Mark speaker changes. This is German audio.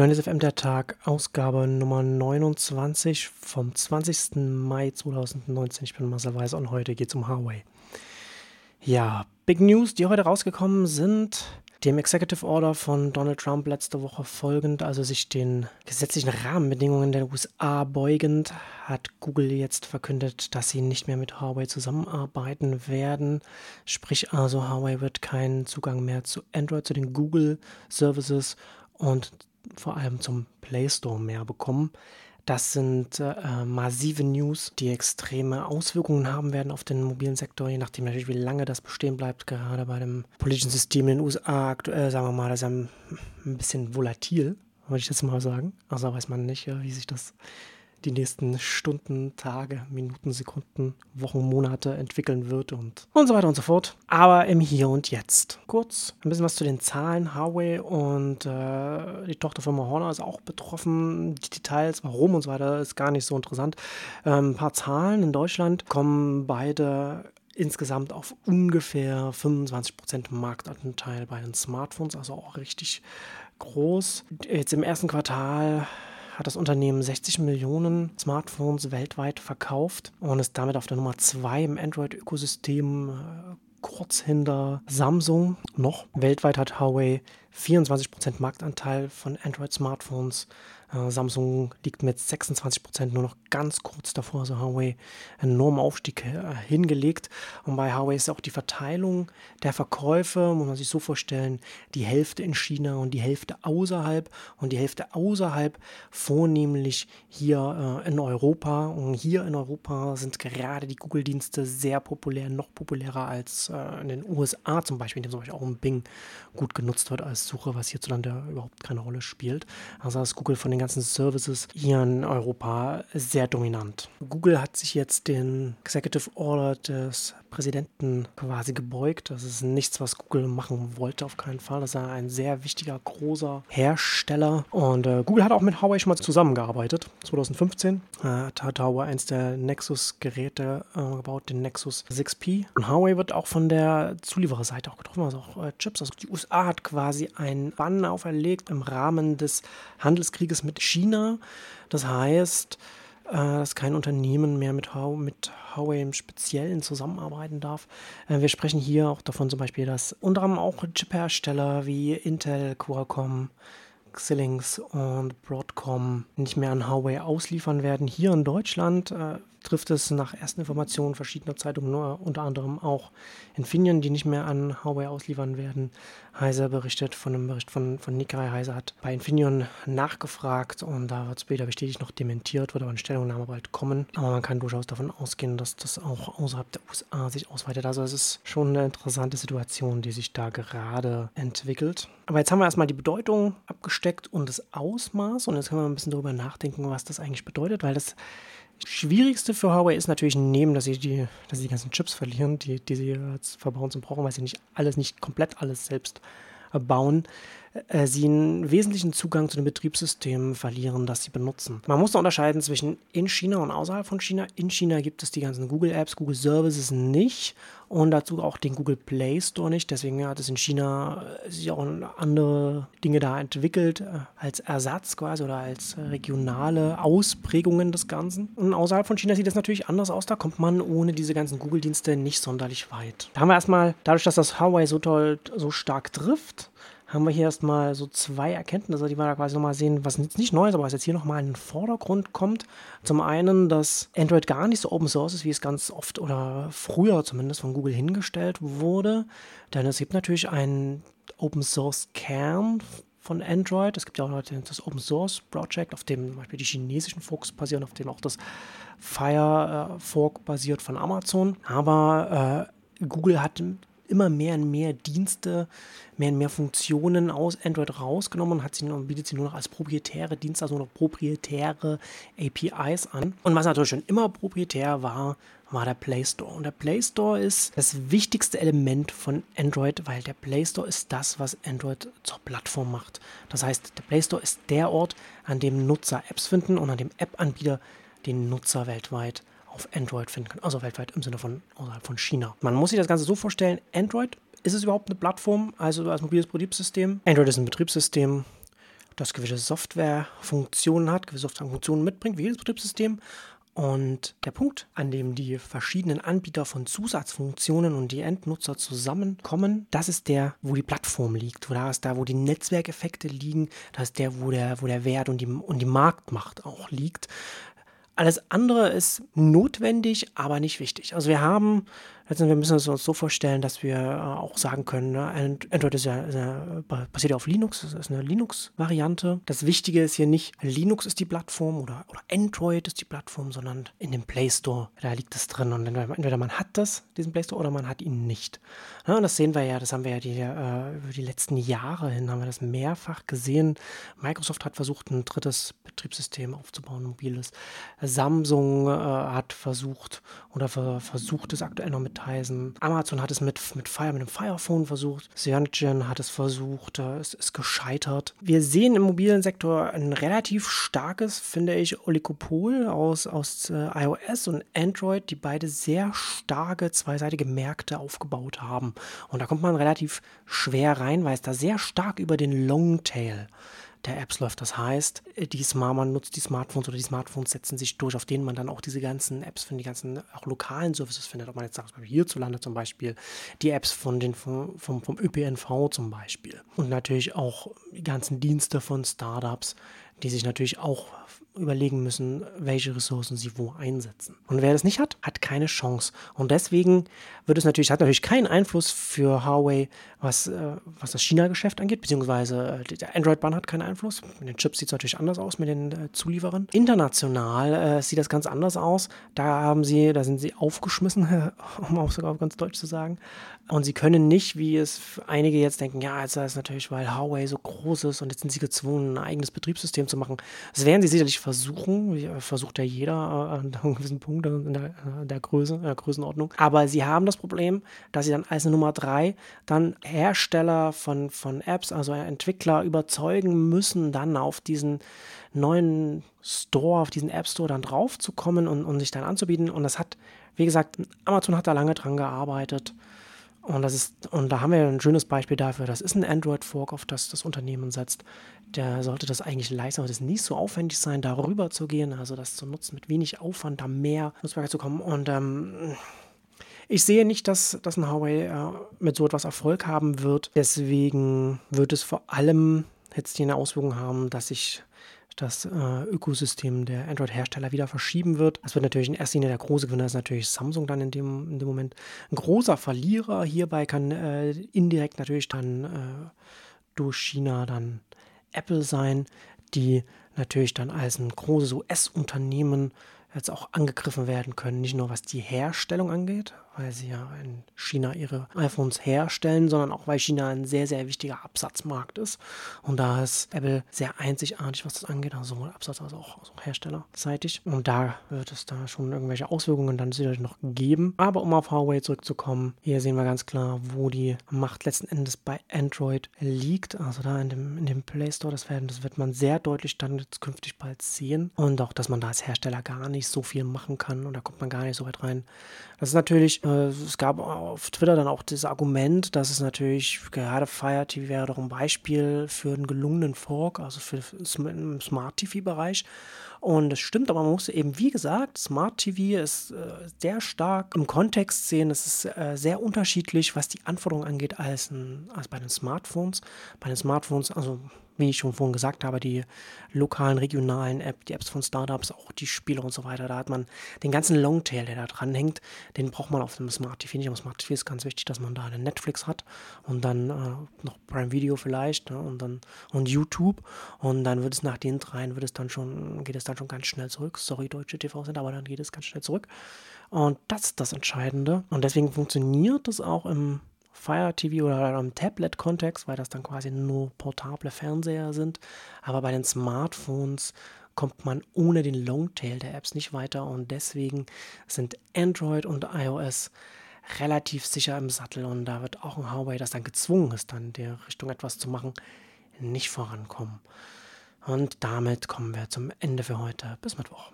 Speaker 1: 9FM der Tag, Ausgabe Nummer 29 vom 20. Mai 2019. Ich bin Marcel Weiß und heute geht es um Huawei. Ja, Big News, die heute rausgekommen sind. Dem Executive Order von Donald Trump letzte Woche folgend, also sich den gesetzlichen Rahmenbedingungen der USA beugend, hat Google jetzt verkündet, dass sie nicht mehr mit Huawei zusammenarbeiten werden. Sprich also, Huawei wird keinen Zugang mehr zu Android, zu den Google Services und vor allem zum Play Store mehr bekommen. Das sind äh, massive News, die extreme Auswirkungen haben werden auf den mobilen Sektor, je nachdem natürlich, wie lange das bestehen bleibt. Gerade bei dem politischen System in den USA aktuell, sagen wir mal, das ist ein, bisschen volatil, würde ich jetzt mal sagen. Also weiß man nicht, wie sich das die nächsten Stunden, Tage, Minuten, Sekunden, Wochen, Monate entwickeln wird und, und so weiter und so fort. Aber im Hier und Jetzt. Kurz ein bisschen was zu den Zahlen. Huawei und äh, die Tochterfirma Horner ist auch betroffen. Die Details, warum und so weiter, ist gar nicht so interessant. Ähm, ein paar Zahlen in Deutschland kommen beide insgesamt auf ungefähr 25% Marktanteil bei den Smartphones, also auch richtig groß. Jetzt im ersten Quartal hat das Unternehmen 60 Millionen Smartphones weltweit verkauft und ist damit auf der Nummer 2 im Android-Ökosystem äh, kurz hinter Samsung noch. Weltweit hat Huawei 24% Marktanteil von Android-Smartphones Samsung liegt mit 26 Prozent nur noch ganz kurz davor, also Huawei einen enormen Aufstieg äh, hingelegt. Und bei Huawei ist auch die Verteilung der Verkäufe, muss man sich so vorstellen, die Hälfte in China und die Hälfte außerhalb und die Hälfte außerhalb vornehmlich hier äh, in Europa. Und hier in Europa sind gerade die Google-Dienste sehr populär, noch populärer als äh, in den USA zum Beispiel, in dem zum Beispiel auch ein Bing gut genutzt wird als Suche, was hierzulande überhaupt keine Rolle spielt. Also ist Google von den ganzen Services hier in Europa sehr dominant. Google hat sich jetzt den Executive Order des Präsidenten quasi gebeugt. Das ist nichts, was Google machen wollte, auf keinen Fall. Das ist ein sehr wichtiger, großer Hersteller. Und äh, Google hat auch mit Huawei schon mal zusammengearbeitet. 2015 äh, hat Huawei eins der Nexus-Geräte äh, gebaut, den Nexus 6P. Und Huawei wird auch von der Zuliefererseite auch getroffen, also auch äh, Chips. Also die USA hat quasi einen Bann auferlegt im Rahmen des Handelskrieges mit China. Das heißt, äh, dass kein Unternehmen mehr mit, mit Huawei im Speziellen zusammenarbeiten darf. Äh, wir sprechen hier auch davon zum Beispiel, dass unter anderem auch Chip-Hersteller wie Intel, Qualcomm, Xilinx und Broadcom nicht mehr an Huawei ausliefern werden. Hier in Deutschland äh, trifft es nach ersten Informationen verschiedener Zeitungen, unter anderem auch Infineon, die nicht mehr an Huawei ausliefern werden. Heise berichtet von einem Bericht von, von Nikkei. Heise hat bei Infineon nachgefragt und da wird es weder bestätigt noch dementiert, wird aber eine Stellungnahme bald kommen. Aber man kann durchaus davon ausgehen, dass das auch außerhalb der USA sich ausweitet. Also es ist schon eine interessante Situation, die sich da gerade entwickelt. Aber jetzt haben wir erstmal die Bedeutung abgesteckt und das Ausmaß und jetzt können wir ein bisschen darüber nachdenken, was das eigentlich bedeutet, weil das Schwierigste für Huawei ist natürlich neben, dass sie die, dass sie die ganzen Chips verlieren, die, die sie jetzt verbauen zum Brauchen, weil sie nicht alles, nicht komplett alles selbst bauen, äh, sie einen wesentlichen Zugang zu den Betriebssystemen verlieren, das sie benutzen. Man muss da unterscheiden zwischen in China und außerhalb von China. In China gibt es die ganzen Google Apps, Google Services nicht und dazu auch den Google Play Store nicht. Deswegen hat es in China äh, sich auch andere Dinge da entwickelt, äh, als Ersatz quasi oder als regionale Ausprägungen des Ganzen. Und außerhalb von China sieht es natürlich anders aus. Da kommt man ohne diese ganzen Google-Dienste nicht sonderlich weit. Da haben wir erstmal, dadurch, dass das Huawei so toll, so stark trifft, haben wir hier erstmal so zwei Erkenntnisse, die wir da quasi nochmal sehen, was jetzt nicht neu ist, aber was jetzt hier nochmal in den Vordergrund kommt. Zum einen, dass Android gar nicht so Open Source ist, wie es ganz oft oder früher zumindest von Google hingestellt wurde. Denn es gibt natürlich einen Open Source Kern von Android. Es gibt ja auch das Open Source Project, auf dem zum Beispiel die chinesischen Forks basieren, auf dem auch das Fire äh, Fork basiert von Amazon. Aber äh, Google hat immer mehr und mehr Dienste, mehr und mehr Funktionen aus Android rausgenommen und hat sie bietet sie nur noch als proprietäre Dienste, also nur noch proprietäre APIs an. Und was natürlich schon immer proprietär war, war der Play Store. Und der Play Store ist das wichtigste Element von Android, weil der Play Store ist das, was Android zur Plattform macht. Das heißt, der Play Store ist der Ort, an dem Nutzer Apps finden und an dem App-Anbieter den Nutzer weltweit auf Android finden können. Also weltweit im Sinne von außerhalb von China. Man muss sich das Ganze so vorstellen, Android, ist es überhaupt eine Plattform, also als mobiles Betriebssystem? Android ist ein Betriebssystem, das gewisse Softwarefunktionen hat, gewisse Softwarefunktionen mitbringt, wie jedes Betriebssystem. Und der Punkt, an dem die verschiedenen Anbieter von Zusatzfunktionen und die Endnutzer zusammenkommen, das ist der, wo die Plattform liegt. Da ist da, wo die Netzwerkeffekte liegen. Das ist der, wo der, wo der Wert und die, und die Marktmacht auch liegt. Alles andere ist notwendig, aber nicht wichtig. Also wir haben wir müssen es uns so vorstellen, dass wir äh, auch sagen können, ne, Android ist ja, ist ja, basiert ja auf Linux, das ist eine Linux-Variante. Das Wichtige ist hier nicht, Linux ist die Plattform oder, oder Android ist die Plattform, sondern in dem Play Store, da liegt es drin. Und entweder man hat das, diesen Play Store, oder man hat ihn nicht. Ja, und das sehen wir ja, das haben wir ja die, äh, über die letzten Jahre hin, haben wir das mehrfach gesehen. Microsoft hat versucht, ein drittes Betriebssystem aufzubauen, mobiles. Samsung äh, hat versucht oder ver versucht es aktuell noch mit Heisen. Amazon hat es mit, mit Fire, mit dem Firephone versucht. Cyanogen hat es versucht. Es ist gescheitert. Wir sehen im mobilen Sektor ein relativ starkes, finde ich, Oligopol aus, aus äh, iOS und Android, die beide sehr starke zweiseitige Märkte aufgebaut haben. Und da kommt man relativ schwer rein, weil es da sehr stark über den Longtail der Apps läuft. Das heißt, die Smart, man nutzt die Smartphones oder die Smartphones setzen sich durch, auf denen man dann auch diese ganzen Apps findet, die ganzen auch lokalen Services findet. Ob man jetzt sagt, hierzulande zum Beispiel, die Apps von den, vom, vom, vom ÖPNV zum Beispiel. Und natürlich auch die ganzen Dienste von Startups, die sich natürlich auch überlegen müssen, welche Ressourcen sie wo einsetzen. Und wer das nicht hat, hat keine Chance. Und deswegen wird es natürlich, hat natürlich keinen Einfluss für Huawei, was, äh, was das China-Geschäft angeht, beziehungsweise äh, der Android-Bahn hat keinen Einfluss. Mit den Chips sieht es natürlich anders aus mit den äh, Zulieferern. International sieht das ganz anders aus. Da haben sie, da sind sie aufgeschmissen, um auch sogar auf ganz Deutsch zu sagen. Und sie können nicht, wie es einige jetzt denken, ja, jetzt ist natürlich, weil Huawei so groß ist und jetzt sind sie gezwungen, ein eigenes Betriebssystem zu machen. Das werden sie sicherlich versuchen, versucht ja jeder äh, an einem gewissen Punkt in der, der Größe, der Größenordnung. Aber sie haben das Problem, dass sie dann als Nummer drei dann Hersteller von, von Apps, also Entwickler überzeugen müssen, dann auf diesen neuen Store, auf diesen App Store dann draufzukommen und, und sich dann anzubieten. Und das hat, wie gesagt, Amazon hat da lange dran gearbeitet. Und das ist, und da haben wir ein schönes Beispiel dafür. Das ist ein Android-Fork, auf das das Unternehmen setzt. Der sollte das eigentlich leisten, aber das nicht so aufwendig sein, darüber zu gehen, also das zu nutzen, mit wenig Aufwand, da mehr Nutzbarkeit zu kommen. Und ähm, ich sehe nicht, dass, dass ein Huawei äh, mit so etwas Erfolg haben wird. Deswegen wird es vor allem jetzt hier eine Auswirkung haben, dass sich das äh, Ökosystem der Android-Hersteller wieder verschieben wird. Das wird natürlich in erster Linie der große Gewinner, ist natürlich Samsung dann in dem, in dem Moment. Ein großer Verlierer hierbei kann äh, indirekt natürlich dann äh, durch China dann Apple sein, die natürlich dann als ein großes US-Unternehmen jetzt auch angegriffen werden können, nicht nur was die Herstellung angeht, weil sie ja in China ihre iPhones herstellen, sondern auch weil China ein sehr, sehr wichtiger Absatzmarkt ist. Und da ist Apple sehr einzigartig, was das angeht, also sowohl Absatz als auch, als auch herstellerseitig. Und da wird es da schon irgendwelche Auswirkungen dann sicherlich noch geben. Aber um auf Huawei zurückzukommen, hier sehen wir ganz klar, wo die Macht letzten Endes bei Android liegt. Also da in dem, in dem Play Store, das, werden, das wird man sehr deutlich dann künftig bald sehen. Und auch, dass man da als Hersteller gar nicht so viel machen kann und da kommt man gar nicht so weit rein. Das ist natürlich äh, es gab auf Twitter dann auch das Argument, dass es natürlich gerade Fire TV wäre doch ein Beispiel für einen gelungenen Fork, also für im Smart TV-Bereich. Und das stimmt, aber man muss eben, wie gesagt, Smart TV ist äh, sehr stark im Kontext sehen. Es ist äh, sehr unterschiedlich, was die Anforderungen angeht, als, ein, als bei den Smartphones. Bei den Smartphones, also wie ich schon vorhin gesagt habe, die lokalen, regionalen Apps, die Apps von Startups, auch die Spiele und so weiter, da hat man den ganzen Longtail, der da dran hängt, den braucht man auf dem Smart TV nicht. Am Smart TV ist ganz wichtig, dass man da einen Netflix hat und dann äh, noch Prime Video vielleicht ne, und dann und YouTube und dann wird es nach den dreien, wird es dann schon, geht es dann schon ganz schnell zurück. Sorry, deutsche TV sind, aber dann geht es ganz schnell zurück. Und das ist das Entscheidende. Und deswegen funktioniert das auch im Fire TV oder im Tablet-Kontext, weil das dann quasi nur portable Fernseher sind. Aber bei den Smartphones kommt man ohne den Longtail der Apps nicht weiter und deswegen sind Android und iOS relativ sicher im Sattel und da wird auch ein Huawei, das dann gezwungen ist, dann in der Richtung etwas zu machen, nicht vorankommen. Und damit kommen wir zum Ende für heute. Bis Mittwoch.